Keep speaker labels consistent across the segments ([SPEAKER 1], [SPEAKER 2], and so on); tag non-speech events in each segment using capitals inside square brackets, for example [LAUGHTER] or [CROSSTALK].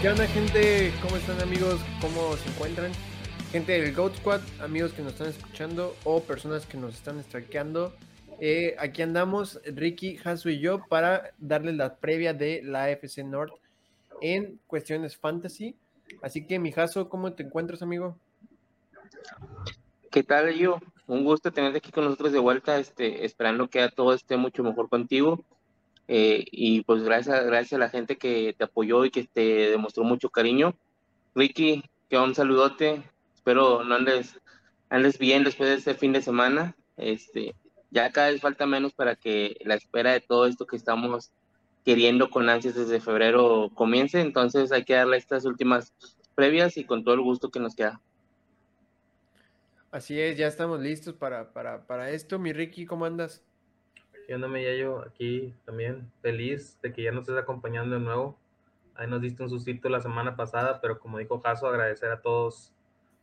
[SPEAKER 1] ¿Qué onda, gente? ¿Cómo están, amigos? ¿Cómo se encuentran? Gente del Goat Squad, amigos que nos están escuchando o personas que nos están strikeando. Eh, aquí andamos, Ricky, Hasu y yo, para darles la previa de la FC North en cuestiones fantasy. Así que, mi Hasu, ¿cómo te encuentras, amigo?
[SPEAKER 2] ¿Qué tal, yo? Un gusto tenerte aquí con nosotros de vuelta, este, esperando que todo esté mucho mejor contigo. Eh, y pues gracias, gracias a la gente que te apoyó y que te demostró mucho cariño. Ricky, que un saludote. Espero no andes, andes bien después de este fin de semana. Este, ya cada vez falta menos para que la espera de todo esto que estamos queriendo con ansias desde febrero comience. Entonces hay que darle estas últimas previas y con todo el gusto que nos queda.
[SPEAKER 1] Así es, ya estamos listos para, para, para esto. Mi Ricky, ¿cómo andas?
[SPEAKER 3] ¿Qué onda, yo Aquí también feliz de que ya nos estés acompañando de nuevo. Ahí nos diste un sustito la semana pasada, pero como dijo Jaso, agradecer a todos,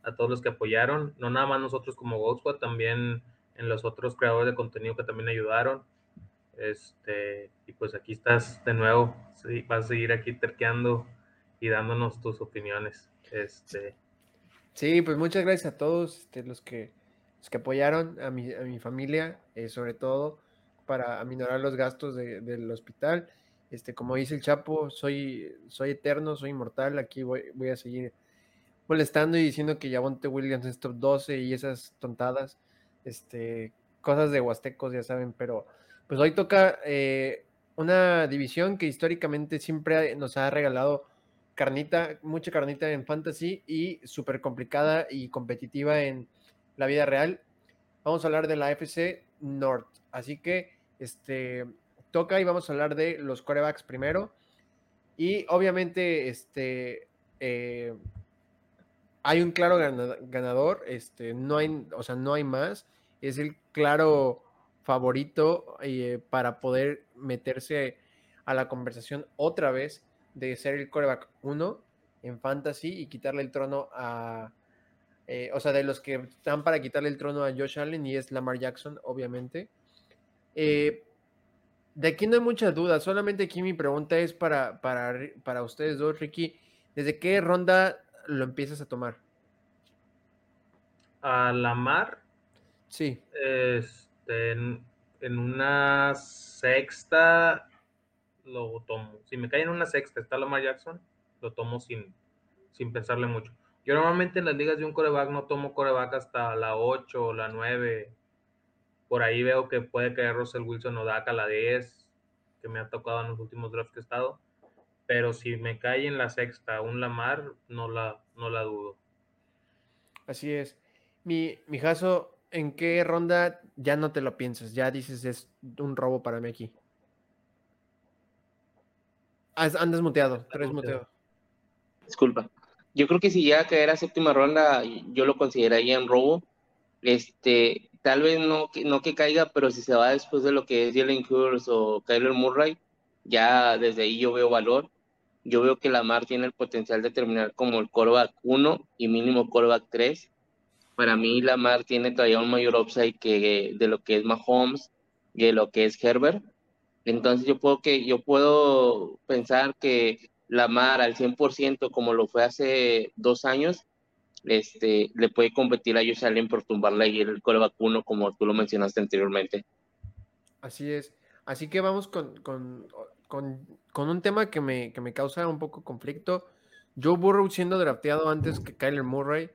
[SPEAKER 3] a todos los que apoyaron, no nada más nosotros como Gold también en los otros creadores de contenido que también ayudaron. Este, y pues aquí estás de nuevo, sí, vas a seguir aquí terqueando y dándonos tus opiniones. Este.
[SPEAKER 1] Sí, pues muchas gracias a todos este, los, que, los que apoyaron, a mi, a mi familia, eh, sobre todo para aminorar los gastos del hospital. Este, como dice el Chapo, soy, soy eterno, soy inmortal, aquí voy, voy a seguir molestando y diciendo que Yavonte Williams es top 12 y esas tontadas, este, cosas de huastecos, ya saben, pero pues hoy toca eh, una división que históricamente siempre nos ha regalado carnita, mucha carnita en fantasy y súper complicada y competitiva en la vida real. Vamos a hablar de la FC North. Así que este, toca y vamos a hablar de los corebacks primero. Y obviamente, este, eh, hay un claro ganador, este, no hay, o sea, no hay más. Es el claro favorito eh, para poder meterse a la conversación otra vez de ser el coreback 1 en fantasy y quitarle el trono a, eh, o sea, de los que están para quitarle el trono a Josh Allen y es Lamar Jackson, obviamente. Eh, de aquí no hay muchas dudas, solamente aquí mi pregunta es para, para, para ustedes dos, Ricky. ¿Desde qué ronda lo empiezas a tomar?
[SPEAKER 3] A Lamar.
[SPEAKER 1] Sí.
[SPEAKER 3] Este, en, una sexta lo tomo. Si me cae en una sexta, está Lamar Jackson, lo tomo sin, sin pensarle mucho. Yo normalmente en las ligas de un coreback no tomo coreback hasta la 8 o la 9, por ahí veo que puede caer Russell Wilson o Daka la 10, que me ha tocado en los últimos drafts que he estado. Pero si me cae en la sexta un Lamar, no la, no la dudo.
[SPEAKER 1] Así es. Mi, mi Jaso, ¿en qué ronda ya no te lo piensas? Ya dices es un robo para mí aquí. Andas muteado, tres muteado.
[SPEAKER 2] Disculpa. Yo creo que si llega a caer a séptima ronda, yo lo consideraría en robo. Este, tal vez no, no que caiga, pero si se va después de lo que es Jalen Hurts o Kyler Murray, ya desde ahí yo veo valor. Yo veo que Lamar tiene el potencial de terminar como el coreback 1 y mínimo coreback 3. Para mí Lamar tiene todavía un mayor upside que de lo que es Mahomes de lo que es Herbert. Entonces yo puedo, que, yo puedo pensar que Lamar al 100% como lo fue hace dos años, este, le puede competir a Josh Allen por tumbarle y el core vacuno, como tú lo mencionaste anteriormente.
[SPEAKER 1] Así es. Así que vamos con, con, un tema que me, que me, causa un poco conflicto. Joe Burrow siendo drafteado antes que Kyler Murray,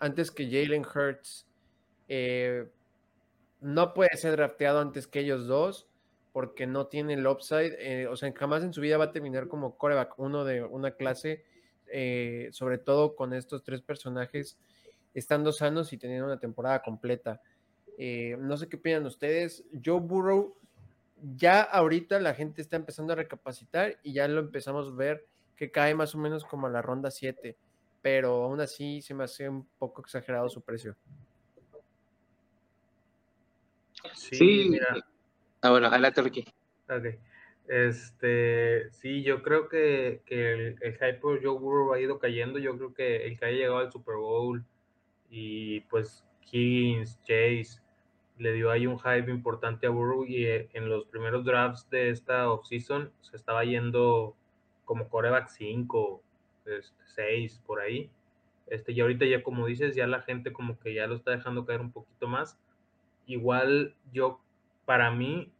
[SPEAKER 1] antes que Jalen Hurts, eh, no puede ser drafteado antes que ellos dos porque no tiene el upside. Eh, o sea, jamás en su vida va a terminar como coreback uno de una clase eh, sobre todo con estos tres personajes estando sanos y teniendo una temporada completa. Eh, no sé qué opinan ustedes. Joe Burrow, ya ahorita la gente está empezando a recapacitar y ya lo empezamos a ver que cae más o menos como a la ronda 7, pero aún así se me hace un poco exagerado su precio.
[SPEAKER 2] Sí, mira. Ah, bueno, adelante, Ricky.
[SPEAKER 3] Okay. Este, sí, yo creo que, el, hype por Joe Burrow ha ido cayendo. Yo creo que el que haya llegado al Super Bowl y pues Higgins, Chase, le dio ahí un hype importante a Burrow y eh, en los primeros drafts de esta offseason se estaba yendo como coreback 5 este, 6 por ahí. Este, y ahorita ya como dices, ya la gente como que ya lo está dejando caer un poquito más. Igual yo, para mí,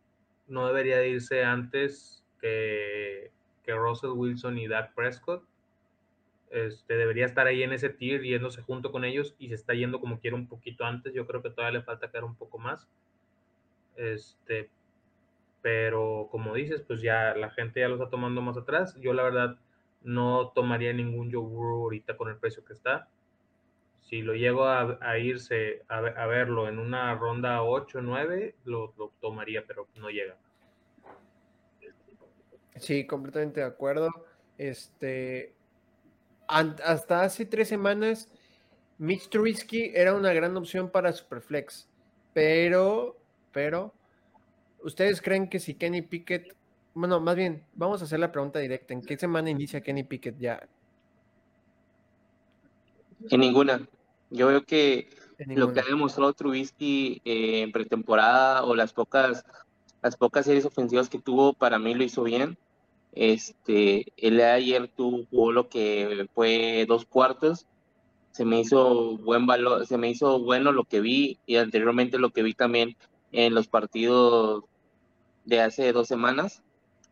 [SPEAKER 3] no debería irse antes que, que Russell Wilson y Dak Prescott. Este, debería estar ahí en ese tier yéndose junto con ellos y se está yendo como quiera un poquito antes. Yo creo que todavía le falta caer un poco más. Este, pero como dices, pues ya la gente ya lo está tomando más atrás. Yo la verdad no tomaría ningún yogur ahorita con el precio que está. Si lo llego a, irse a, verlo en una ronda 8 o 9, lo, lo tomaría, pero no llega.
[SPEAKER 1] Sí, completamente de acuerdo. Este, hasta hace tres semanas, Mitch Trubisky era una gran opción para Superflex, pero, pero, ¿ustedes creen que si Kenny Pickett, bueno, más bien, vamos a hacer la pregunta directa, ¿en qué semana inicia Kenny Pickett ya?
[SPEAKER 2] En ninguna. Yo veo que lo que ha demostrado Trubisky eh, en pretemporada o las pocas, las pocas series ofensivas que tuvo, para mí lo hizo bien. Este, él ayer tuvo lo que fue dos cuartos. Se me hizo buen valor, se me hizo bueno lo que vi y anteriormente lo que vi también en los partidos de hace dos semanas.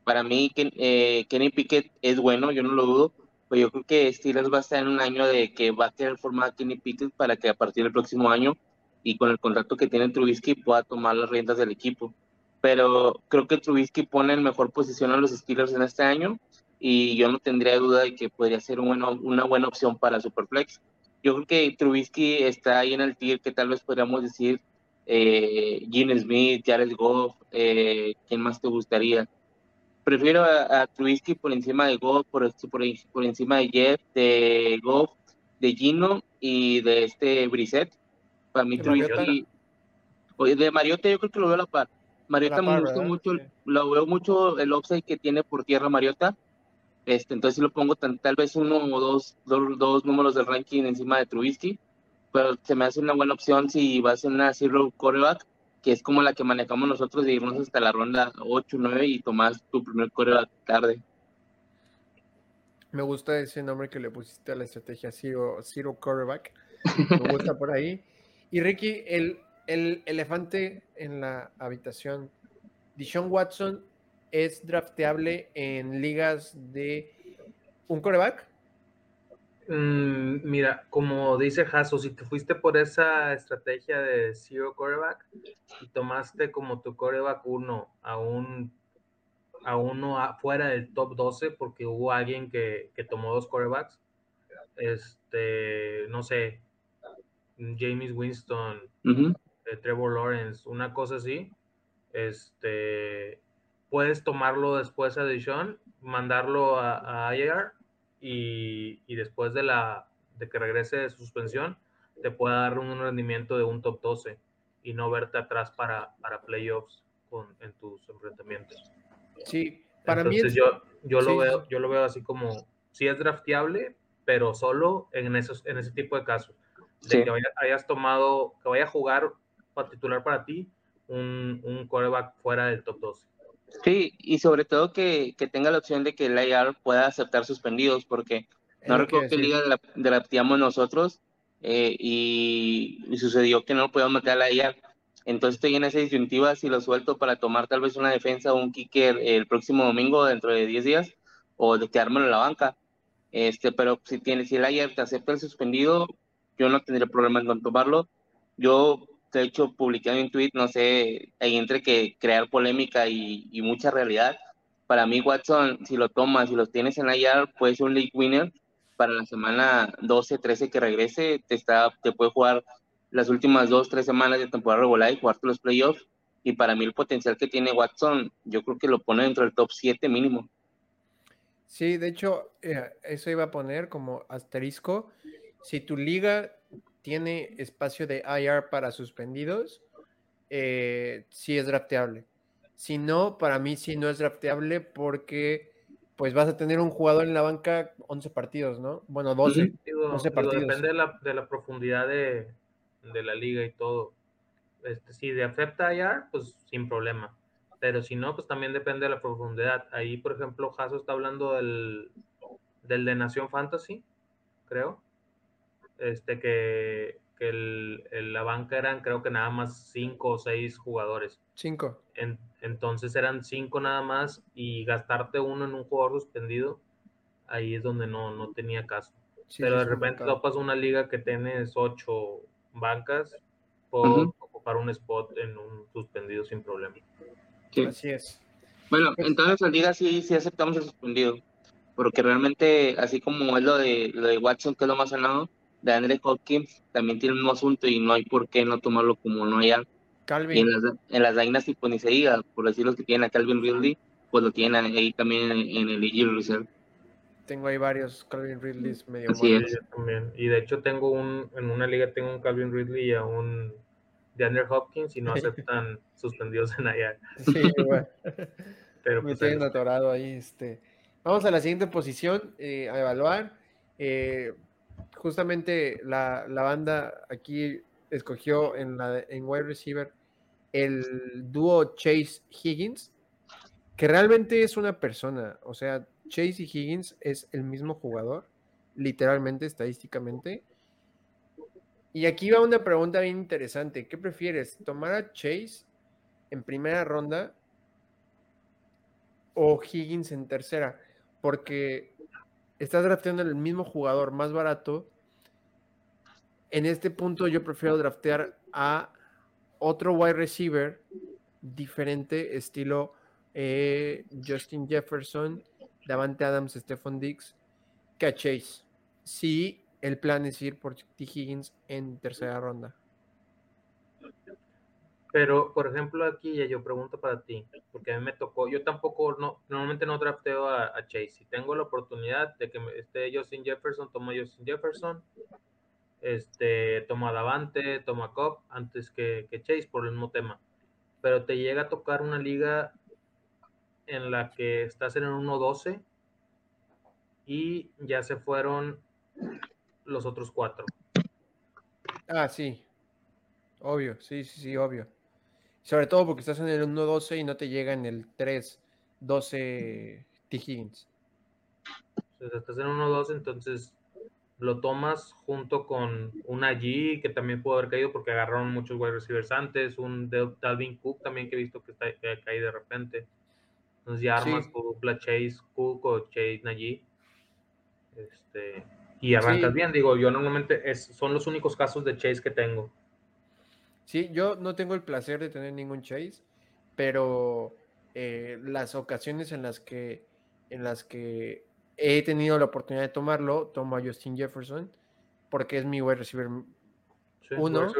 [SPEAKER 2] Para mí, eh, Kenny Pickett es bueno, yo no lo dudo, pero yo creo que Steelers va a estar en un año de que va a querer formar a Kenny Pickett para que a partir del próximo año y con el contrato que tiene Trubisky pueda tomar las riendas del equipo pero creo que Trubisky pone en mejor posición a los Steelers en este año y yo no tendría duda de que podría ser una buena opción para Superflex. Yo creo que Trubisky está ahí en el tier que tal vez podríamos decir eh, Gene Smith, Jared Goff, eh, ¿quién más te gustaría? Prefiero a, Trubisky por encima de Goff, por, por, por encima de Jeff, de Goff, de Gino y de este Brissett. Para mí Trubisky... De Mariota yo creo que lo veo a la par. Mariota me gusta mucho, lo veo mucho el offside que tiene por tierra Mariota. Este, entonces si lo pongo tal vez uno o dos, dos, números del ranking encima de Trubisky, pero se me hace una buena opción si va a ser una zero coreback, que es como la que manejamos nosotros de irnos hasta la ronda 8, 9 y tomar tu primer coreback tarde.
[SPEAKER 1] Me gusta ese nombre que le pusiste a la estrategia Zero, zero Coreback. [LAUGHS] Me gusta por ahí. Y Ricky, el, el elefante en la habitación. Dishon Watson es drafteable en ligas de un coreback.
[SPEAKER 3] Mm, mira, como dice Jaso, si te fuiste por esa estrategia de zero coreback y tomaste como tu coreback uno a un a uno fuera del top 12 porque hubo alguien que, tomó dos corebacks, este, no sé, James Winston, Trevor Lawrence, una cosa así, este, puedes tomarlo después a Dishon, mandarlo a, a IR y, después de, la, de que regrese de suspensión, te pueda dar un rendimiento de un top 12 y no verte atrás para, para playoffs con, en tus enfrentamientos.
[SPEAKER 1] Sí, para
[SPEAKER 3] mí yo, yo, lo veo, yo lo veo así como, sí es drafteable, pero solo en, esos, en ese tipo de casos. De que hayas tomado, que vaya a jugar titular para ti un, un coreback fuera del top 12.
[SPEAKER 2] Sí, y sobre todo que, que tenga la opción de que el IR pueda aceptar suspendidos, porque no recuerdo qué liga drafteamos nosotros eh, y, sucedió que no lo podíamos meter al IR. Entonces estoy en esa disyuntiva si lo suelto para tomar tal vez una defensa o un kicker el próximo domingo dentro de 10 días o de quedármelo en la banca. Este, pero si tiene, si el IR te acepta el suspendido, yo no tendría problema en tomarlo. Yo de hecho publiqué un tweet, no sé, ahí entre que crear polémica y, mucha realidad. Para mí, Watson, si lo tomas, si lo tienes en IR, puede ser un league winner para la semana 12, 13 que regrese. Te, está, te puede jugar las últimas dos, tres semanas de temporada regular y jugarte los playoffs. Y para mí, el potencial que tiene Watson, yo creo que lo pone dentro del top 7 mínimo.
[SPEAKER 1] Sí, de hecho, eh, eso iba a poner como asterisco. Si tu liga tiene espacio de IR para suspendidos, eh, sí es drafteable. Si no, para mí sí no es drafteable porque pues vas a tener un jugador en la banca 11 partidos, ¿no? Bueno, 12,
[SPEAKER 3] partidos. depende de la, de la profundidad de, de, la liga y todo. Este, si de acepta IR, pues sin problema. Pero si no, pues también depende de la profundidad. Ahí, por ejemplo, Jaso está hablando del, del de Nación Fantasy, creo. Este que, que el, la banca eran creo que nada más cinco o seis jugadores.
[SPEAKER 1] Cinco.
[SPEAKER 3] entonces eran cinco nada más y gastarte uno en un jugador suspendido, ahí es donde no, no tenía caso. Pero de repente topas una liga que tienes ocho bancas, por ocupar un spot en un suspendido sin problema.
[SPEAKER 1] Así es.
[SPEAKER 2] Bueno, entonces en liga sí, sí aceptamos el suspendido, porque realmente, así como es lo de, lo de Watson, que es lo más sonado, de Andre Hopkins, también tiene un asunto y no hay por qué no tomarlo como no hay
[SPEAKER 1] Calvin.
[SPEAKER 2] en las, en las Dynasty, pues ni se diga, por decir los que tienen a Calvin Ridley, pues lo tienen ahí también en, el Eagle Reserve.
[SPEAKER 1] Tengo ahí varios Calvin Ridley medio
[SPEAKER 2] Así es.
[SPEAKER 3] también. Y de hecho tengo un, en una liga tengo un Calvin Ridley y a un DeAndre Hopkins y no aceptan [LAUGHS] suspendidos en allá.
[SPEAKER 1] Sí, bueno. [LAUGHS]
[SPEAKER 3] Pero
[SPEAKER 1] Me pues, atorado ahí. Este. Vamos a la siguiente posición eh, a evaluar. Eh, justamente la, la, banda aquí escogió en, la, en wide receiver el dúo Chase Higgins, que realmente es una persona. O sea, Chase y Higgins es el mismo jugador, literalmente, estadísticamente. Y aquí va una pregunta bien interesante. ¿Qué prefieres? ¿Tomar a Chase en primera ronda o Higgins en tercera? Porque estás drafteando el mismo jugador más barato. En este punto yo prefiero draftear a otro wide receiver diferente, estilo eh, Justin Jefferson Davante Adams, Stephon Diggs, que a Chase. Si el plan es ir por T. Higgins en tercera ronda.
[SPEAKER 3] Pero, por ejemplo, aquí ya yo pregunto para ti, porque a mí me tocó, yo tampoco, no, normalmente no drafteo a, Chase. Si tengo la oportunidad de que esté Justin Jefferson, tomo a Justin Jefferson, este, toma a Davante, toma Cobb antes que, que Chase por el mismo tema. Pero te llega a tocar una liga en la que estás en el 1-12 y ya se fueron los otros cuatro.
[SPEAKER 1] Ah, sí. Obvio, sí, sí, sí, obvio. Sobre todo porque estás en el 1-12 y no te llega en el 3-12 T. Higgins.
[SPEAKER 3] estás en 1-12, entonces lo tomas junto con un G que también pudo haber caído porque agarraron muchos wide receivers antes, un Dalvin Cook también que he visto que, está, que caído de repente. Entonces ya armas tu dupla Chase Cook o Chase Najee. Este, y arrancas bien. Digo, yo normalmente es, son los únicos casos de Chase que tengo.
[SPEAKER 1] Sí, yo no tengo el placer de tener ningún Chase, pero eh, las ocasiones en las que en las que he tenido la oportunidad de tomarlo, tomo a Justin Jefferson, porque es mi wide receiver uno.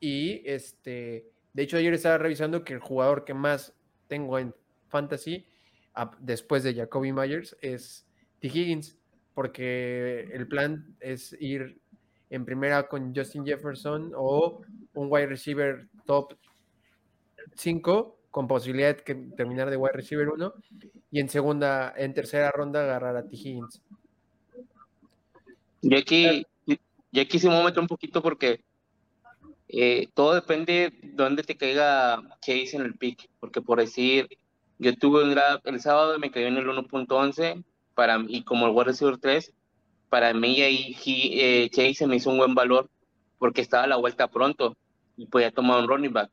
[SPEAKER 1] Y este, de hecho, ayer estaba revisando que el jugador que más tengo en fantasy después de Jacoby Myers es T. Higgins, porque el plan es ir en primera con Justin Jefferson o un wide receiver top 5 con posibilidad de terminar de wide receiver 1 y en segunda, en tercera ronda agarrar a T. Higgins.
[SPEAKER 2] Yo aquí, yo aquí sí me un poquito porque eh, todo depende de dónde te caiga Chase en el pick, porque por decir, yo tuve un el sábado me cayó en el 1.11 para y como el wide receiver 3, para mí ahí eh, Chase me hizo un buen valor porque estaba a la vuelta pronto y podía tomar un running back.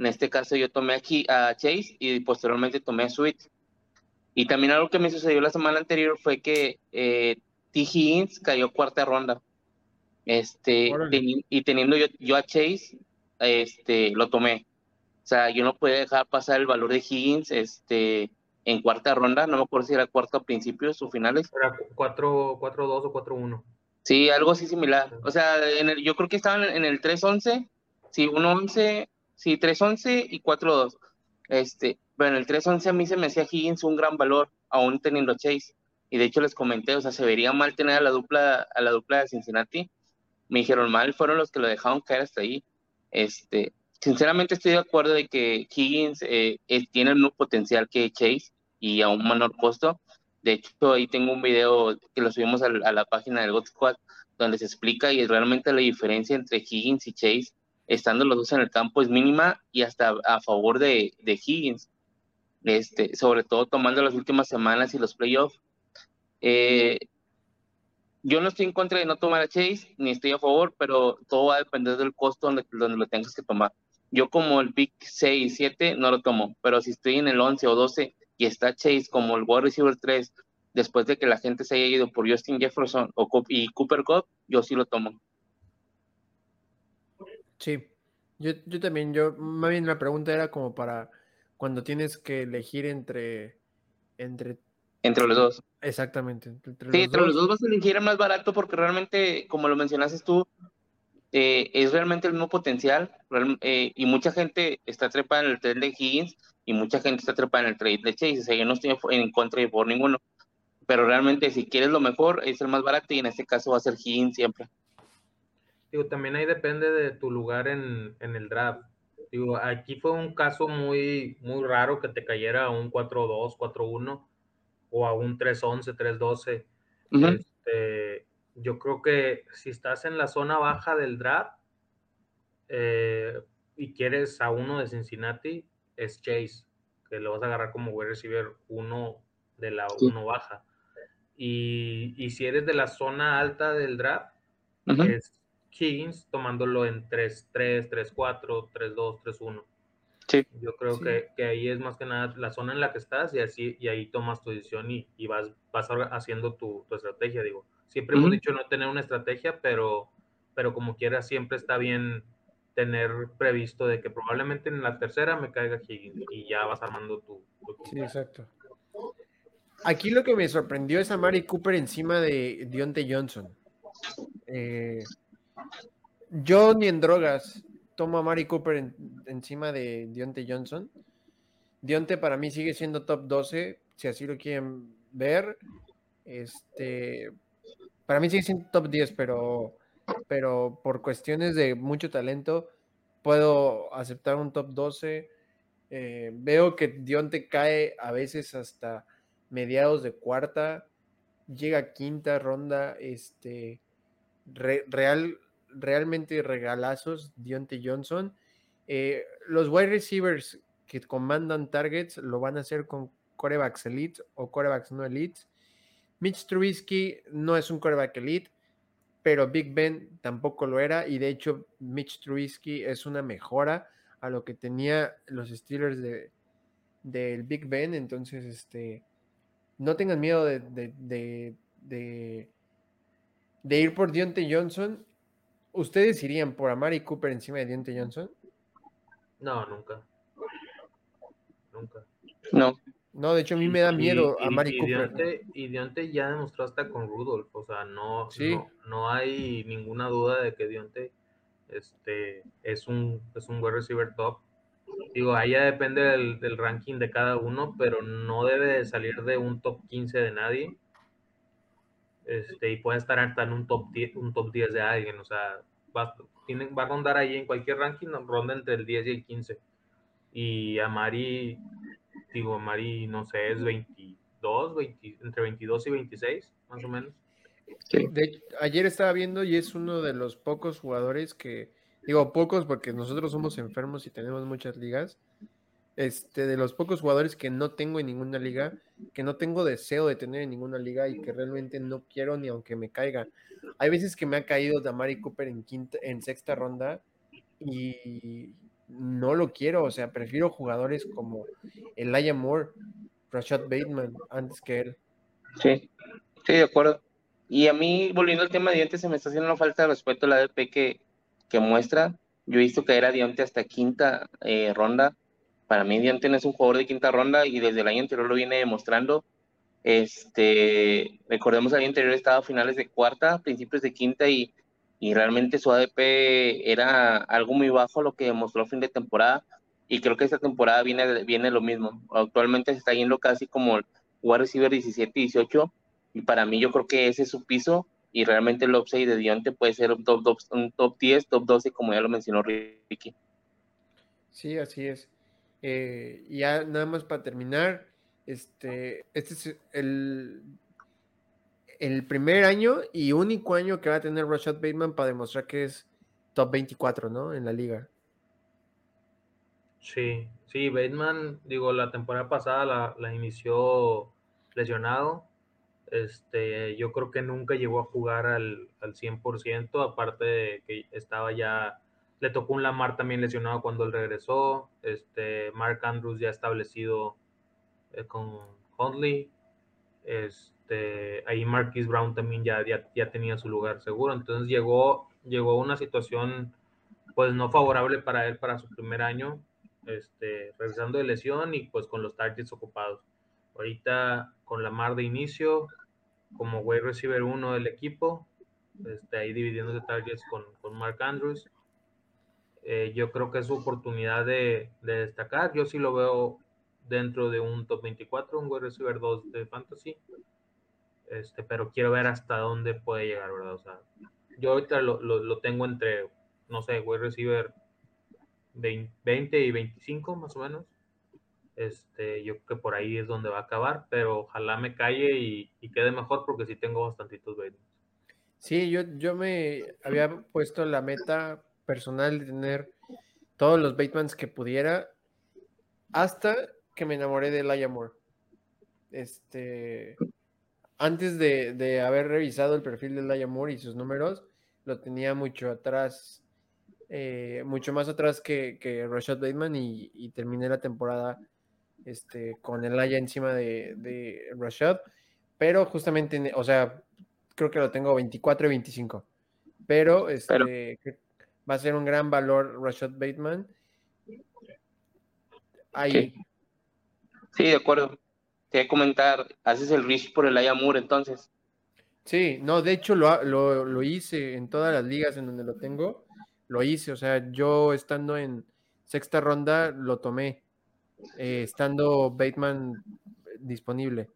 [SPEAKER 2] En este caso yo tomé aquí a Chase y posteriormente tomé a Sweet. Y también algo que me sucedió la semana anterior fue que eh, T. Higgins cayó cuarta ronda. Este, y teniendo yo, yo, a Chase, este, lo tomé. O sea, yo no podía dejar pasar el valor de Higgins este, en cuarta ronda, no me acuerdo si era cuarto a principios o finales.
[SPEAKER 3] Era 4-2 o 4-1.
[SPEAKER 2] Sí, algo así similar. O sea, en el, yo creo que estaban en el 3-11, sí, 1-11, sí, 3-11 y 4-2. Este, pero en el 3-11 a mí se me hacía Higgins un gran valor, aún teniendo Chase. Y de hecho les comenté, o sea, se vería mal tener a la dupla, a la dupla de Cincinnati. Me dijeron mal, fueron los que lo dejaron caer hasta ahí. Este, sinceramente estoy de acuerdo de que Higgins eh, tiene el mismo potencial que Chase y a un menor costo. De hecho, ahí tengo un video que lo subimos a, la página del God Squad donde se explica y realmente la diferencia entre Higgins y Chase, estando los dos en el campo, es mínima y hasta a favor de, Higgins. Este, sobre todo tomando las últimas semanas y los playoffs. Eh, yo no estoy en contra de no tomar a Chase, ni estoy a favor, pero todo va a depender del costo donde lo tengas que tomar. Yo como el pick 6, 7 no lo tomo, pero si estoy en el 11 o 12 y está Chase como el wide receiver 3, después de que la gente se haya ido por Justin Jefferson o, y Cooper Cup, yo sí lo tomo.
[SPEAKER 1] Sí, yo, yo también, yo, más bien la pregunta era como para cuando tienes que elegir entre, entre
[SPEAKER 2] entre los dos.
[SPEAKER 1] Exactamente.
[SPEAKER 2] Entre sí, entre los dos vas a elegir el más barato porque realmente, como lo mencionaste tú, eh, es realmente el mismo potencial eh, y mucha gente está trepada en el trade de Higgins y mucha gente está trepada en el trade de Chase. O sea, yo no estoy en contra de por ninguno. Pero realmente, si quieres lo mejor, es el más barato y en este caso va a ser Higgins siempre.
[SPEAKER 3] Digo, también ahí depende de tu lugar en, en el draft. Digo, aquí fue un caso muy, muy raro que te cayera un 4-2, 4-1 o a un 3-11, 3-12. Este, yo creo que si estás en la zona baja del draft eh, y quieres a uno de Cincinnati, es Chase, que lo vas a agarrar como wide receiver uno de la uno baja. Y, y, si eres de la zona alta del draft, es Kings tomándolo en 3-3, 3-4, 3-2, 3-1. Yo creo que, que, ahí es más que nada la zona en la que estás y así y ahí tomas tu decisión y, y vas, vas haciendo tu, tu, estrategia, digo. Siempre hemos dicho no tener una estrategia, pero, pero como quieras siempre está bien tener previsto de que probablemente en la tercera me caiga Higgins y ya vas armando tu,
[SPEAKER 1] Sí, exacto. Aquí lo que me sorprendió es a Mari Cooper encima de Dionte Johnson. Eh, yo ni en drogas tomo a Mari Cooper encima de Dionte Johnson. Dionte para mí sigue siendo top 12, si así lo quieren ver. Este, para mí sigue siendo top 10, pero, pero por cuestiones de mucho talento puedo aceptar un top 12. Eh, veo que Dionte cae a veces hasta mediados de cuarta, llega a quinta ronda, este, real, realmente regalazos Dionte Johnson. Eh, los wide receivers que comandan targets lo van a hacer con corebacks elite o corebacks no elite. Mitch Trubisky no es un coreback elite, pero Big Ben tampoco lo era y de hecho Mitch Trubisky es una mejora a lo que tenía los Steelers de del Big Ben, entonces este no tengan miedo de, de, de ir por Dionte Johnson ¿Ustedes irían por Amari Cooper encima de Diente Johnson?
[SPEAKER 3] No, nunca. Nunca.
[SPEAKER 2] No.
[SPEAKER 1] No, de hecho a mí me da miedo a Amari Cooper.
[SPEAKER 3] y Dionte ya demostró hasta con Rudolph, o sea, no, no, hay ninguna duda de que Dionte este, es un, es un wide receiver top. Digo, ahí ya depende del, del, ranking de cada uno, pero no debe de salir de un top 15 de nadie este, y puede estar hasta en un top 10, un top 10 de alguien, o sea, va, va a rondar ahí en cualquier ranking, ronda entre el 10 y el 15. Y a Mari, digo, Mari, no sé, es 22, entre 22 y 26, más o menos.
[SPEAKER 1] ayer estaba viendo y es uno de los pocos jugadores que, digo pocos porque nosotros somos enfermos y tenemos muchas ligas, este, de los pocos jugadores que no tengo en ninguna liga, que no tengo deseo de tener en ninguna liga y que realmente no quiero ni aunque me caiga. Hay veces que me ha caído Damari Cooper en, quinta, en sexta ronda y no lo quiero, o sea, prefiero jugadores como Elijah Moore, Rashad Bateman, antes que él.
[SPEAKER 2] Sí, sí, de acuerdo. Y a mí, volviendo al tema de dientes, se me está haciendo una falta de respeto a la ADP que, que muestra. Yo he visto que era Dionte hasta quinta eh, ronda para mí Dionte es un jugador de quinta ronda y desde el año anterior lo viene demostrando. Este, recordemos el año anterior estaba a finales de cuarta, principios de quinta y, y realmente su ADP era algo muy bajo lo que demostró a fin de temporada y creo que esta temporada viene, viene lo mismo. Actualmente se está yendo casi como el wide receiver 17-18 y para mí yo creo que ese es su piso y realmente el upside de Dionte puede ser un top, top, un top 10, top 12 como ya lo mencionó Ricky.
[SPEAKER 1] Sí, así es. Eh, ya nada más para terminar, este, este es el, el primer año y único año que va a tener Rashad Bateman para demostrar que es top 24, ¿no? En la liga.
[SPEAKER 3] Sí, sí, Bateman, digo, la temporada pasada la, inició lesionado. Este, yo creo que nunca llegó a jugar al, al 100%, aparte de que estaba ya, le tocó un Lamar también lesionado cuando él regresó, este, Mark Andrews ya establecido eh, con Huntley, este, ahí Marquis Brown también ya, ya, tenía su lugar seguro, entonces llegó, llegó una situación pues no favorable para él para su primer año, este, regresando de lesión y pues con los targets ocupados. Ahorita con la mar de inicio, como wide receiver uno del equipo, este, ahí dividiendo de targets con, con Mark Andrews. Eh, yo creo que es su oportunidad de, de, destacar. Yo sí lo veo dentro de un top 24, un wide receiver 2 de fantasy. Este, pero quiero ver hasta dónde puede llegar, ¿verdad? O sea, yo ahorita lo, lo, tengo entre, no sé, wide receiver 20 y 25 más o menos. Este, yo creo que por ahí es donde va a acabar, pero ojalá me calle y, y quede mejor porque sí tengo bastantitos Batemans.
[SPEAKER 1] Sí, yo, yo me había puesto la meta personal de tener todos los Batemans que pudiera hasta que me enamoré de Laia. Este, antes de, de, haber revisado el perfil de Laia Moore y sus números, lo tenía mucho atrás, eh, mucho más atrás que, que Rashad Bateman y, y terminé la temporada este, con el Aya encima de, de, Rashad, pero justamente, o sea, creo que lo tengo 24 y 25, pero, este, pero... va a ser un gran valor Rashad Bateman. Ahí.
[SPEAKER 2] Sí. sí, de acuerdo. Te voy a comentar, haces el reach por el Aya Moore entonces.
[SPEAKER 1] Sí, no, de hecho lo, lo, lo, hice en todas las ligas en donde lo tengo, lo hice, o sea, yo estando en sexta ronda lo tomé eh, estando Bateman disponible.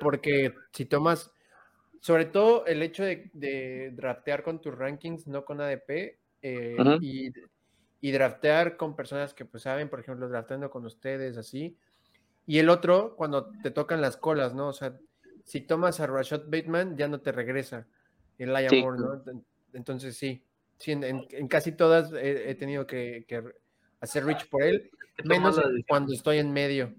[SPEAKER 1] Porque si tomas, sobre todo el hecho de, de draftear con tus rankings, no con ADP, eh, uh -huh. y, y, draftear con personas que pues saben, por ejemplo, drafteando con ustedes, así. Y el otro, cuando te tocan las colas, ¿no? O sea, si tomas a Rashad Bateman, ya no te regresa el Lion sí. ¿no? Entonces sí, sí en, en, en casi todas he, he tenido que, que hacer reach por él, menos cuando estoy en medio.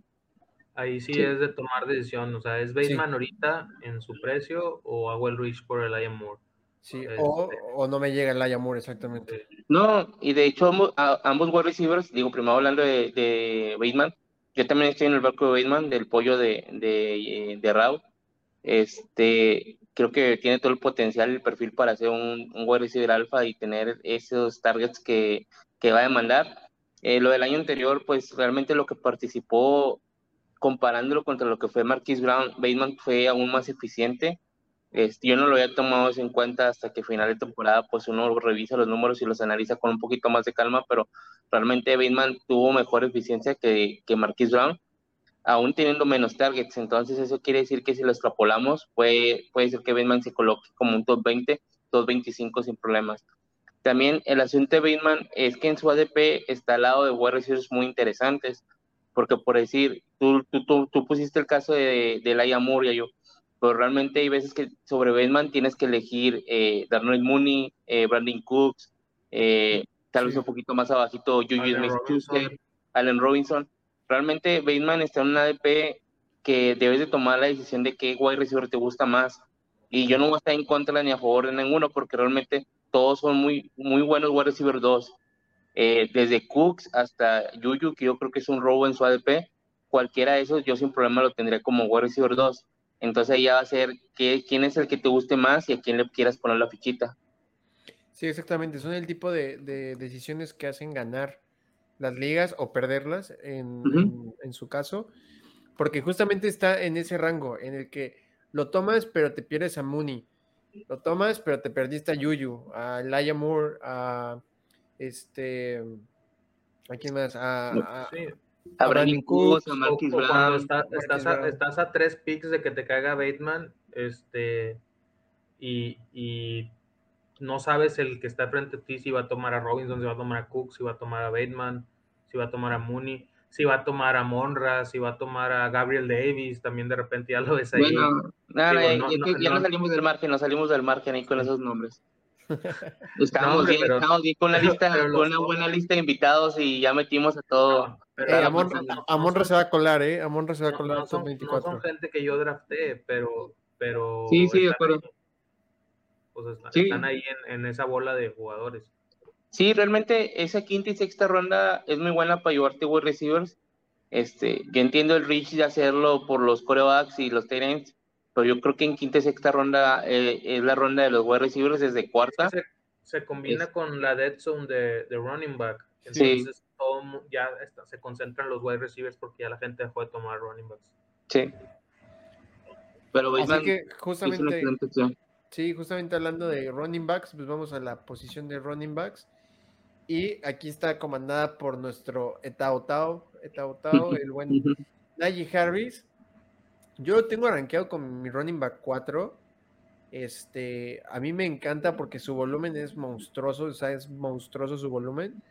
[SPEAKER 3] Ahí sí, sí, es de tomar decisión, o sea, ¿es Bateman sí. ahorita en su precio o hago el reach por el Lion Moore?
[SPEAKER 1] Sí, este... o, o, no me llega el Lion Moore, exactamente.
[SPEAKER 2] No, y de hecho ambos, a, ambos wide receivers, digo, primero hablando de, de Bateman, yo también estoy en el barco de Bateman, del pollo de, de, de Raúl. Este, creo que tiene todo el potencial, el perfil para ser un, un wide receiver alfa y tener esos targets que, que va a demandar. Eh, lo del año anterior, pues realmente lo que participó, comparándolo contra lo que fue Marquis Brown, Bateman fue aún más eficiente. Este, yo no lo había tomado en cuenta hasta que final de temporada, pues uno revisa los números y los analiza con un poquito más de calma, pero realmente Bateman tuvo mejor eficiencia que, que Marquis Brown, aún teniendo menos targets. Entonces, eso quiere decir que si lo extrapolamos, puede, puede ser que Bateman se coloque como un top 20, top 25 sin problemas. También el asunto de Bateman es que en su ADP está al lado de wide receivers muy interesantes, porque por decir, tú, tú, tú, pusiste el caso de, de Laia Moore yo, pero realmente hay veces que sobre Bateman tienes que elegir eh, Darnell Mooney, eh, Brandon Cooks, eh, tal vez sí. un poquito más abajito Juju Smith-Schuster, Allen Robinson. Realmente Bateman está en un ADP que debes de tomar la decisión de qué wide receiver te gusta más. Y yo no voy a estar en contra ni a favor de ninguno, porque realmente todos son muy, muy buenos wide receiver 2. Eh, desde Cooks hasta Yuyu, que yo creo que es un robo en su ADP, cualquiera de esos yo sin problema lo tendría como wide receiver 2. Entonces ahí ya va a ser que, quién es el que te guste más y a quién le quieras poner la fichita.
[SPEAKER 1] Sí, exactamente. Son el tipo de, de decisiones que hacen ganar las ligas o perderlas en, uh -huh. en, en, su caso, porque justamente está en ese rango en el que lo tomas pero te pierdes a Mooney, lo tomas, pero te perdiste a Yuyu, a Laia Moore, a este. ¿A quién más? A, a,
[SPEAKER 2] sí. a, a Brandon Cooks, a
[SPEAKER 3] Marquis Brown. Está, estás, a, estás, a, tres picks de que te caiga Bateman, este. Y, y, no sabes el que está frente a ti si va a tomar a Robinson, si va a tomar a Cook, si va a tomar a Bateman, si va a tomar a Mooney si va a tomar a Monra, si va a tomar a Gabriel Davis, también de repente ya lo ves ahí.
[SPEAKER 2] Bueno, nada, Digo, no, no, ya no, no, salimos del margen, nos salimos del margen ahí con esos nombres. [LAUGHS] Estamos, bien, pero, estamos bien con la [LAUGHS] lista, con una buena lista de invitados y ya metimos a todo.
[SPEAKER 1] Pero eh, a, Monra, se va a colar, ¿eh? A Monra se va a colar
[SPEAKER 3] no, son, 24. no son gente que yo drafté, pero, pero
[SPEAKER 2] Sí, sí, de
[SPEAKER 3] están
[SPEAKER 2] acuerdo.
[SPEAKER 3] sea, están,
[SPEAKER 2] Sí.
[SPEAKER 3] están ahí en, en esa bola de jugadores.
[SPEAKER 2] Sí, realmente esa quinta y sexta ronda es muy buena para llevarte wide receivers. Este, yo entiendo el reach de hacerlo por los corebacks y los tight ends, pero yo creo que en quinta y sexta ronda eh, es la ronda de los wide receivers desde cuarta.
[SPEAKER 3] Se, se combina
[SPEAKER 2] Es-
[SPEAKER 3] con la dead zone de, de running back.
[SPEAKER 2] Sí.
[SPEAKER 3] Todo ya está- se concentran los wide receivers porque ya la gente dejó de tomar running backs.
[SPEAKER 2] Sí. Pero
[SPEAKER 1] Así
[SPEAKER 2] Bateman
[SPEAKER 1] que justamente, sí, justamente hablando de running backs, pues vamos a la posición de running backs. Y aquí está comandada por nuestro Etaotao, Etaotao, el buen. Najee Harris. Yo lo tengo rankeado con mi running back 4. Este, a mí me encanta porque su volumen es monstruoso, o sea, es monstruoso su volumen.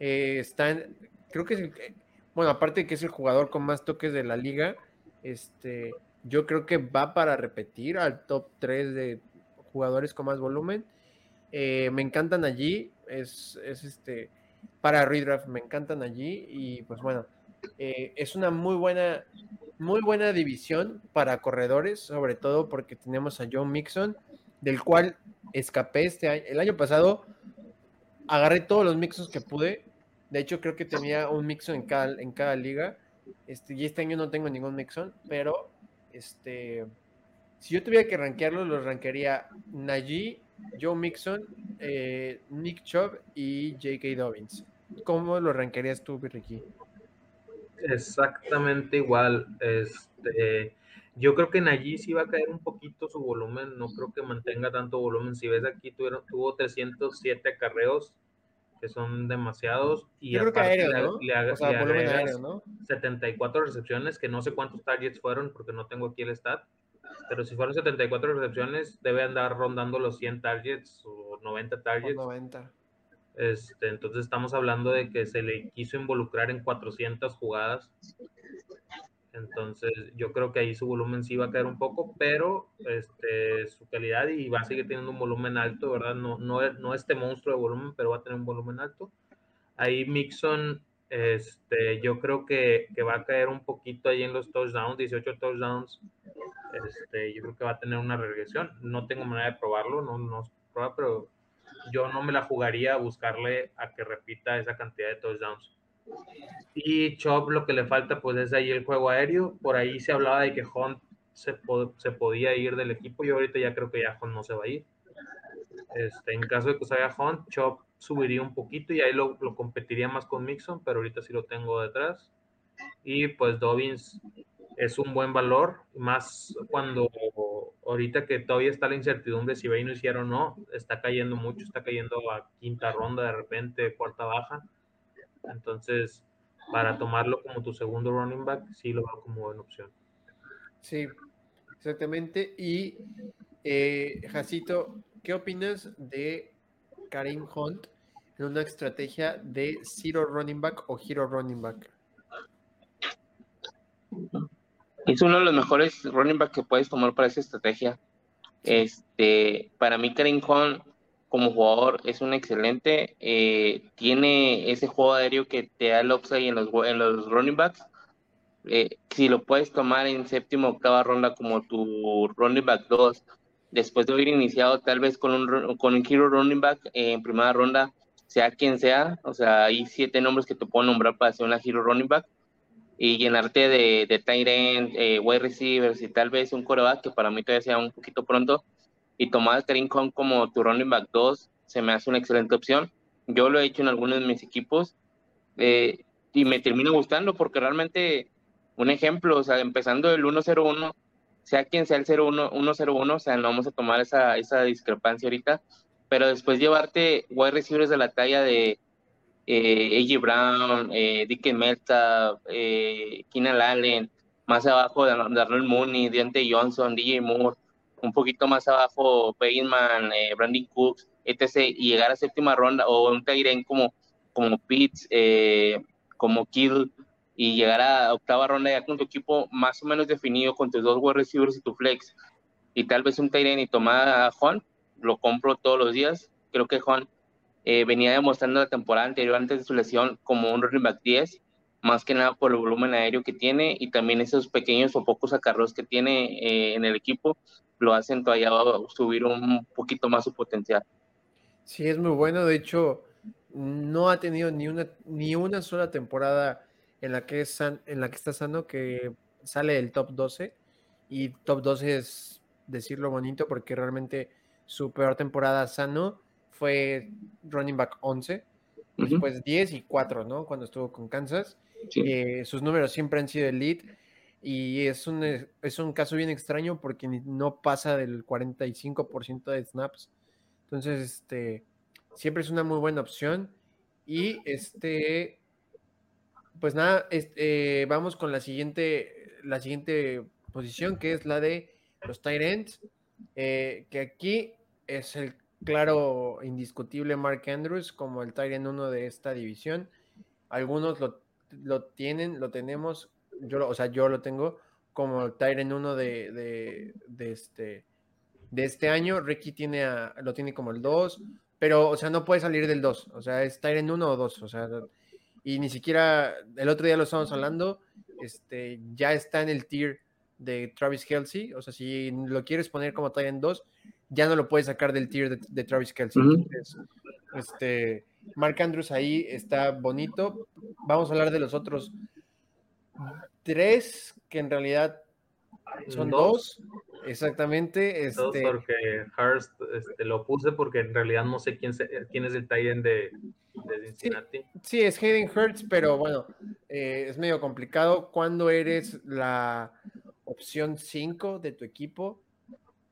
[SPEAKER 1] Eh, está en- creo que es bueno, aparte de que es el jugador con más toques de la liga, este, yo creo que va para repetir al top 3 de jugadores con más volumen. Eh, me encantan allí, es, es este, para redraft, me encantan allí y pues bueno, eh, es una muy buena, muy buena división para corredores, sobre todo porque tenemos a John Mixon, del cual escapé este año. El año pasado agarré todos los Mixons que pude. De hecho, creo que tenía un Mixon en cada, en cada liga. Este, y este año no tengo ningún Mixon, pero este, si yo tuviera que rankearlos, los rankearía Najee, Joe Mixon, eh, Nick Chubb y J.K. Dobbins. ¿Cómo lo rankearías tú, Ricky?
[SPEAKER 3] Exactamente igual. Este, yo creo que Najee sí va a caer un poquito su volumen, no creo que mantenga tanto volumen. Si ves aquí, tuvieron, tuvo 307 acarreos, que son demasiados. Y
[SPEAKER 1] Yo creo que aéreo,
[SPEAKER 3] le-
[SPEAKER 1] ¿no?
[SPEAKER 3] le
[SPEAKER 1] o sea,
[SPEAKER 3] le
[SPEAKER 1] aéreo, ¿no?
[SPEAKER 3] 74 recepciones, que no sé cuántos targets fueron porque no tengo aquí el stat, pero si fueron 74 recepciones, debe andar rondando los 100 targets o 90
[SPEAKER 1] Por
[SPEAKER 3] targets.
[SPEAKER 1] 90.
[SPEAKER 3] Este, entonces estamos hablando de que se le quiso involucrar en 400 jugadas. Entonces yo creo que ahí su volumen sí va a caer un poco, pero este, su calidad y va a seguir teniendo un volumen alto, ¿verdad? No, no, no este monstruo de volumen, pero va a tener un volumen alto. Ahí Mixon, este, yo creo que, que va a caer un poquito ahí en los touchdowns, 18 touchdowns. Este, yo creo que va a tener una regresión. No tengo manera de probarlo, no, no prueba, pero yo no me la jugaría a buscarle a que repita esa cantidad de touchdowns. Y Chop lo que le falta pues es ahí el juego aéreo. Por ahí se hablaba de que Hunt se, se podía ir del equipo. Yo ahorita ya creo que ya Hunt no se va a ir. Este, en caso de que se Hunt, Chop subiría un poquito y ahí lo, lo competiría más con Mixon, pero ahorita sí lo tengo detrás. Y pues Dobbins es un buen valor, más cuando ahorita que todavía está la incertidumbre si va a iniciar o no, está cayendo mucho, está cayendo a quinta ronda de repente, cuarta baja. Entonces, para tomarlo como tu segundo running back, sí lo veo como buena opción.
[SPEAKER 1] Sí, exactamente. Y, eh, Jacito, ¿qué opinas de Karim Hunt en una estrategia de zero running back o hero running back?
[SPEAKER 2] Es uno de los mejores running back que puedes tomar para esa estrategia. Este, para mí, Karen Hunt como jugador es un excelente. eh, tiene ese juego aéreo que te da el upside en los, en los running backs. Eh, si lo puedes tomar en séptima octava ronda como tu running back 2, después de haber iniciado tal vez con un, con un hero running back en primera ronda, sea quien sea, o sea, hay siete nombres que te puedo nombrar para hacer una hero running back y llenarte de, de tight end, eh, wide receivers y tal vez un coreback que para mí todavía sea un poquito pronto y tomar Karim Hunt como tu running back 2 se me hace una excelente opción. Yo lo he hecho en algunos de mis equipos eh, y me termina gustando porque realmente un ejemplo, o sea, empezando el 1-0-1, sea quien sea el 0-1, 1-0-1, o sea, no vamos a tomar esa, esa discrepancia ahorita, pero después llevarte wide receivers de la talla de eh, AJ Brown, eh, Dick Melta, eh, Keenan Allen, más abajo Darnell Mooney, Deontay Johnson, DJ Moore, un poquito más abajo Bateman, eh, Brandon Cooks, etc. Y llegar a séptima ronda o un Tyren como, como Pitts, eh, como Kill, y llegar a octava ronda ya con tu equipo más o menos definido, con tus dos wide receivers y tu flex, y tal vez un Tyren y tomar a Juan, lo compro todos los días. Creo que Juan eh, venía demostrando la temporada anterior, antes de su lesión, como un running back 10. más que nada por el volumen aéreo que tiene y también esos pequeños o pocos acarros que tiene eh, en el equipo lo hacen todavía subir un poquito más su potencial.
[SPEAKER 1] Sí, es muy bueno. De hecho, no ha tenido ni una, ni una sola temporada en la que, es en la que está sano que sale del top 12. Y top 12 es decirlo bonito porque realmente su peor temporada sano fue running back 11, después 10 y 4, ¿no? Cuando estuvo con Kansas. Eh, sus números siempre han sido elite y es un, es un caso bien extraño porque no pasa del 45% de snaps. Entonces, este, siempre es una muy buena opción. Y este, pues nada, este, vamos con la siguiente, la siguiente posición, que es la de los tight ends, eh, que aquí es el claro, indiscutible Mark Andrews como el tight end uno de esta división. Algunos lo, lo tienen, lo tenemos, yo, o sea, yo lo tengo como tight end uno de, de, este, de este año. Ricky tiene lo tiene como el 2, pero, o sea, no puede salir del 2. O sea, es Tyren 1 o 2. O sea, y ni siquiera el otro día lo estábamos hablando, este, ya está en el tier de Travis Kelsey. O sea, si lo quieres poner como Tyren 2, ya no lo puedes sacar del tier de, Travis Kelsey. este, Mark Andrews ahí está bonito. Vamos a hablar de los otros tres que en realidad son dos. Exactamente. Este...
[SPEAKER 3] porque Hurst este, lo puse porque en realidad no sé quién, quién es el Titan de, de Cincinnati.
[SPEAKER 1] Sí, es Hayden Hurts, pero bueno, eh, es medio complicado. Cuando eres la opción 5 de tu equipo,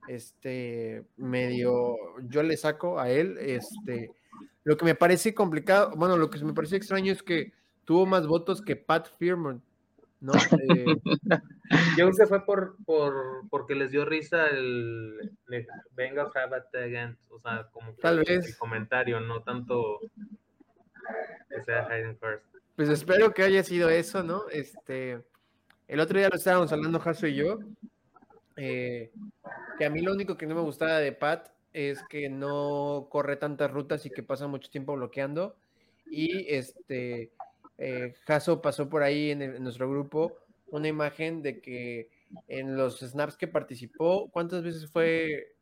[SPEAKER 1] este, medio, yo le saco a él, este, lo que me parece complicado, bueno, lo que me parece extraño es que tuvo más votos que Pat Firman. ¿No? Eh, [LAUGHS]
[SPEAKER 3] yo se fue por, por, porque les dio risa el, venga again, o sea, como
[SPEAKER 1] Tal vez.
[SPEAKER 3] el comentario, no tanto que sea Hayden First.
[SPEAKER 1] Pues espero que haya sido eso, ¿no? Este, el otro día lo estábamos hablando Jaso y yo, eh, que a mí lo único que no me gustaba de Pat es que no corre tantas rutas y que pasa mucho tiempo bloqueando y este eh, Jaso pasó por ahí en, nuestro grupo una imagen de que en los snaps que participó, ¿cuántas veces fue?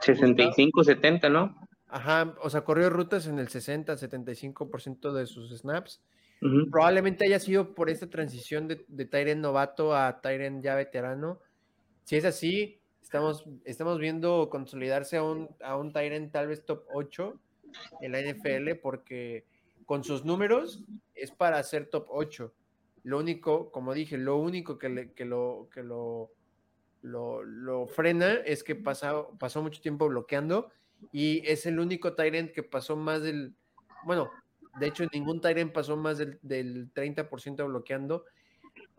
[SPEAKER 2] 65, 70, ¿no?
[SPEAKER 1] Ajá, o sea, corrió rutas en el 60, 75% de sus snaps. Probablemente haya sido por esta transición de, de Tyren novato a Tyren ya veterano. Si es así, estamos, estamos viendo consolidarse a un, a un Tyren tal vez top 8 en la NFL porque con sus números es para ser top 8. Lo único, como dije, lo único que, que, lo, que lo, lo, frena es que pasó, pasó mucho tiempo bloqueando y es el único Tyrant que pasó más del, bueno, de hecho ningún Tyrant pasó más del, del 30% bloqueando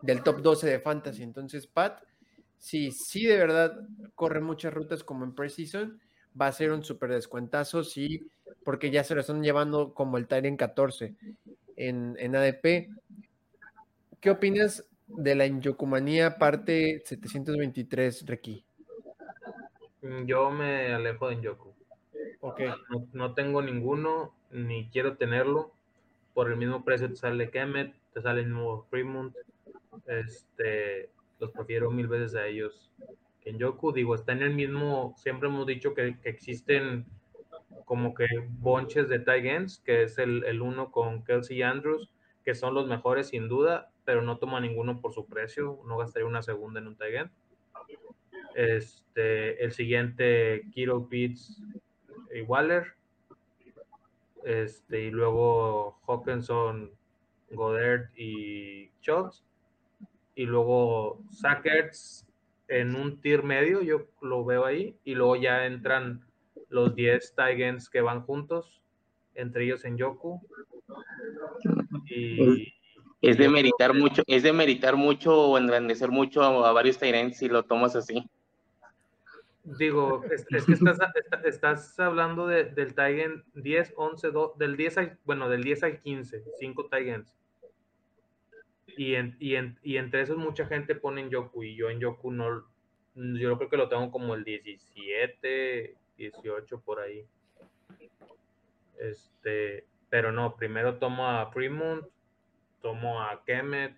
[SPEAKER 1] del top 12 de Fantasy. Entonces, Pat, si sí de verdad corre muchas rutas como en Precision, va a ser un súper descuentazo, sí, porque ya se lo están llevando como el Tyrant 14 en, en ADP. ¿Qué opinas de la Inyokumanía parte 723, Requi?
[SPEAKER 3] Mm, yo me alejo de Inyoku.
[SPEAKER 1] Okay.
[SPEAKER 3] No, tengo ninguno, ni quiero tenerlo. Por el mismo precio te sale Kemet, te sale el nuevo Fremont. Este, los prefiero mil veces a ellos en Yoku, digo, está en el mismo, siempre hemos dicho que, existen como que bonches de tight ends, que es el, uno con Kelsey Andrews, que son los mejores sin duda, pero no toma ninguno por su precio, no gastaría una segunda en un tight end. Este, el siguiente, Kiro Pitts y Waller. Este, y luego Hawkinson, Goddard y Schultz. Y luego Sackerts en un tier medio, yo lo veo ahí, y luego ya entran los 10 Taigens que van juntos, entre ellos en Yoku.
[SPEAKER 2] Y, es de meritar mucho, es de meritar mucho o engrandecer mucho a, varios Tyrants si lo tomas así.
[SPEAKER 3] Digo, es, que estás, estás, hablando de, del Taigen 10, 11, 2, del 10 al, bueno, del 10 al 15, 5 Taigens. Y, en, y, en, y entre esos mucha gente pone en Yoku y yo en Yoku no, yo creo que lo tengo como el 17, 18 por ahí. Este, pero no, primero tomo a Fremont, tomo a Kemet,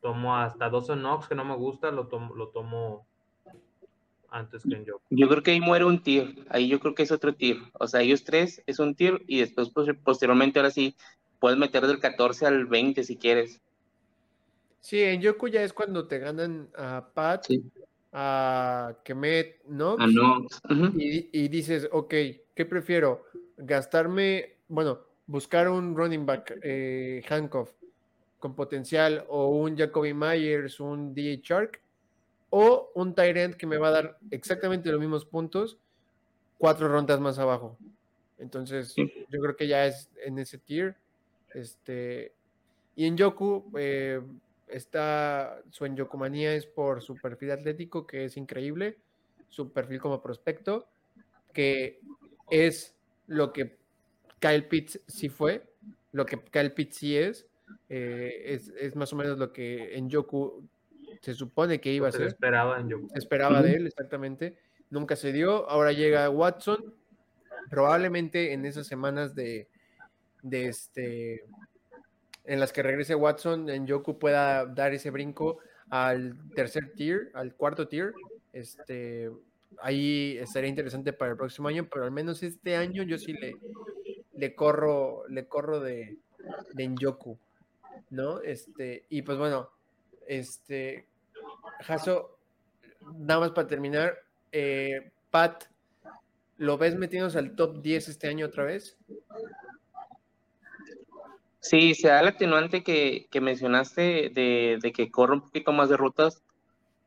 [SPEAKER 3] tomo hasta Dawson Knox, que no me gusta, lo tomo, lo tomo antes que en Joku.
[SPEAKER 2] Yo creo que ahí muere un tier, ahí yo creo que es otro tier. O sea, ellos tres es un tier y después pues, posteriormente ahora sí puedes meter del 14 al 20 si quieres.
[SPEAKER 1] Sí, en Yoku ya es cuando te ganan a Pat, a Kemet, ¿no? Y, dices, ok, ¿qué prefiero? Gastarme, bueno, buscar un running back, eh, Hankoff, con potencial, o un Jacoby Myers, un DJ Shark, o un Tyrant que me va a dar exactamente los mismos puntos, cuatro rondas más abajo. Entonces, yo creo que ya es en ese tier. Este, y en Yoku, eh, está su enyokumanía es por su perfil atlético, que es increíble, su perfil como prospecto, que es lo que Kyle Pitts sí fue, lo que Kyle Pitts sí es, eh, es, más o menos lo que en Yoku se supone que iba a ser. Se
[SPEAKER 3] esperaba en
[SPEAKER 1] Se esperaba de él, exactamente. Nunca se dio. Ahora llega Watson. Probablemente en esas semanas de, de este en las que regrese Watson, en Yoku pueda dar ese brinco al tercer tier, al cuarto tier. Este, ahí estaría interesante para el próximo año, pero al menos este año yo sí le, le corro, le corro de, de Njoku, ¿no? Este, y pues bueno, este, Jaso, nada más para terminar, eh, Pat, ¿lo ves metiéndose al top 10 este año otra vez?
[SPEAKER 2] Sí, se da el atenuante que, que mencionaste de, de, que corre un poquito más de rutas.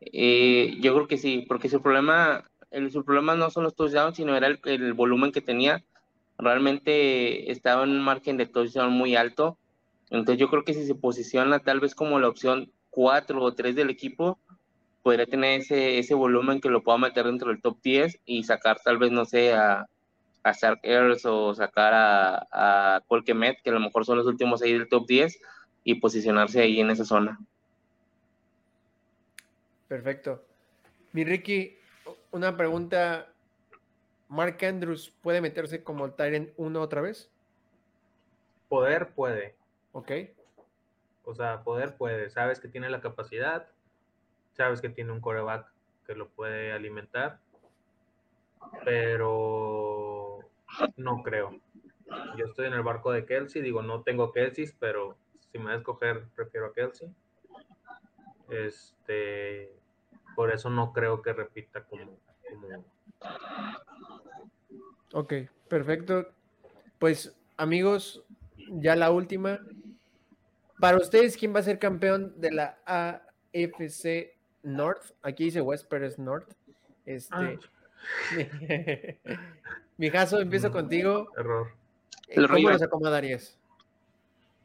[SPEAKER 2] Eh, yo creo que sí, porque su problema, el, su problema no son los touchdowns, sino era el, volumen que tenía. Realmente estaba en un margen de touchdown muy alto. Entonces yo creo que si se posiciona tal vez como la opción 4 o 3 del equipo, podría tener ese, ese volumen que lo pueda meter dentro del top 10 y sacar tal vez, no sé, a, a Stark Airs o sacar a, a Colquemet, que a lo mejor son los últimos ahí del top 10, y posicionarse ahí en esa zona.
[SPEAKER 1] Perfecto. Mi Ricky, una pregunta. ¿Mark Andrews puede meterse como Tyrant 1 otra vez?
[SPEAKER 3] Poder puede.
[SPEAKER 1] Ok.
[SPEAKER 3] O sea, poder puede. Sabes que tiene la capacidad, sabes que tiene un coreback que lo puede alimentar, pero no creo. Yo estoy en el barco de Kelsey, digo, no tengo Kelsey, pero si me voy a escoger, prefiero a Kelsey. Este, por eso no creo que repita como,
[SPEAKER 1] Ok, perfecto. Pues amigos, ya la última. Para ustedes, ¿quién va a ser campeón de la AFC North? Aquí dice West, North. Este, ah. [LAUGHS] Mi caso, empiezo mm, contigo.
[SPEAKER 3] Error.
[SPEAKER 1] Eh, ¿Cómo los acomodarías?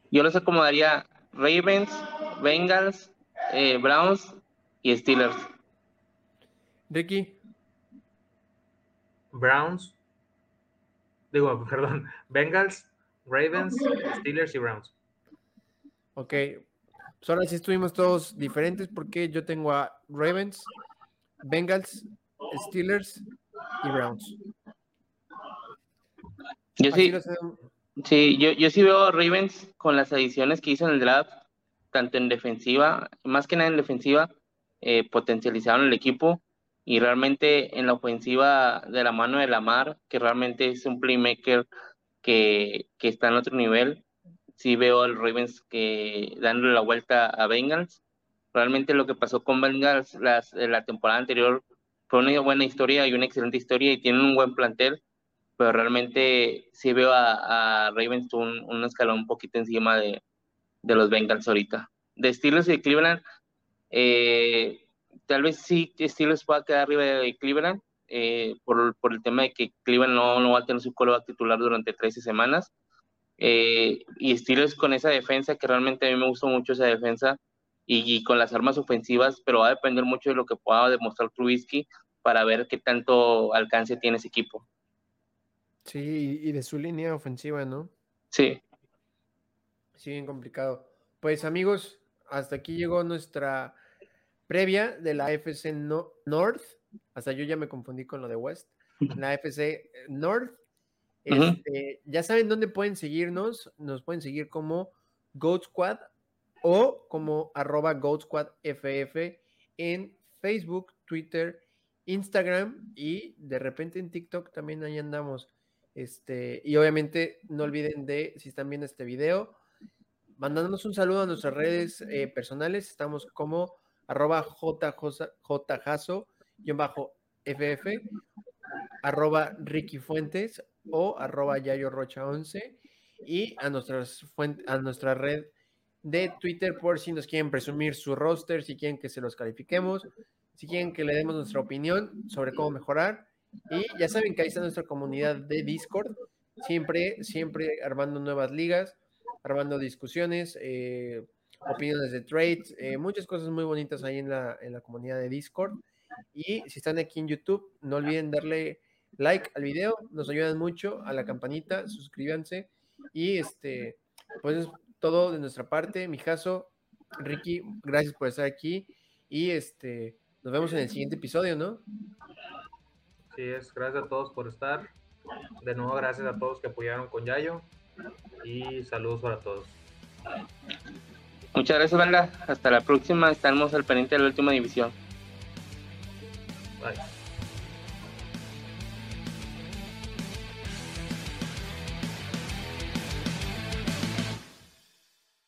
[SPEAKER 2] Yo los acomodaría Ravens, Bengals, eh, Browns y Steelers.
[SPEAKER 1] Ricky.
[SPEAKER 3] Browns. Digo, [LAUGHS] perdón. Bengals, Ravens, Steelers y Browns.
[SPEAKER 1] Ok. Pues ahora sí estuvimos todos diferentes porque yo tengo a Ravens, Bengals, Steelers y Browns.
[SPEAKER 2] Yo sí, sí yo, yo sí veo Ravens con las adiciones que hizo en el draft, tanto en defensiva, más que nada en defensiva, eh, potencializaron el equipo y realmente en la ofensiva de la mano de Lamar, que realmente es un playmaker que, que está en otro nivel, sí veo al Ravens que dándole la vuelta a Bengals. Realmente lo que pasó con Bengals las, la temporada anterior fue una buena historia y una excelente historia y tienen un buen plantel, pero realmente sí veo a, Ravens un, un, escalón un poquito encima de, de, los Bengals ahorita. De Steelers y Cleveland, eh, tal vez sí Steelers pueda quedar arriba de Cleveland, eh, por, por, el tema de que Cleveland no, no va a tener su coreback titular durante 13 semanas. Eh, y Steelers con esa defensa, que realmente a mí me gustó mucho esa defensa, y, con las armas ofensivas, pero va a depender mucho de lo que pueda demostrar Trubisky para ver qué tanto alcance tiene ese equipo.
[SPEAKER 1] Sí, y de su línea ofensiva, ¿no?
[SPEAKER 2] Sí.
[SPEAKER 1] Sí, bien complicado. Pues amigos, hasta aquí llegó nuestra previa de la FC North. Hasta yo ya me confundí con lo de West. La FC North. Este, ya saben dónde pueden seguirnos. Nos pueden seguir como Goat Squad o como arroba Goat Squad FF en Facebook, Twitter, Instagram y de repente en TikTok también ahí andamos. Este, y obviamente no olviden de, si están viendo este video, mandándonos un saludo a nuestras redes eh, personales. Estamos como arroba jjaso, bajo ff, arroba Ricky Fuentes o arroba Yayo Rocha 11 y a, nuestras a nuestra red de Twitter por si nos quieren presumir su roster, si quieren que se los califiquemos, si quieren que le demos nuestra opinión sobre cómo mejorar. Y ya saben que ahí está nuestra comunidad de Discord, siempre, siempre armando nuevas ligas, armando discusiones, eh, opiniones de trades, eh, muchas cosas muy bonitas ahí en la, en la comunidad de Discord. Y si están aquí en YouTube, no olviden darle like al video, nos ayudan mucho, a la campanita, suscríbanse y este, pues todo de nuestra parte, mi caso, Ricky, gracias por estar aquí y este, nos vemos en el siguiente episodio, ¿no?
[SPEAKER 3] Sí, es, gracias a todos por estar. De nuevo, gracias a todos que apoyaron con Yayo y saludos para todos.
[SPEAKER 2] Muchas gracias, banda. Hasta la próxima. Estamos al pendiente de la última división.
[SPEAKER 3] Bye.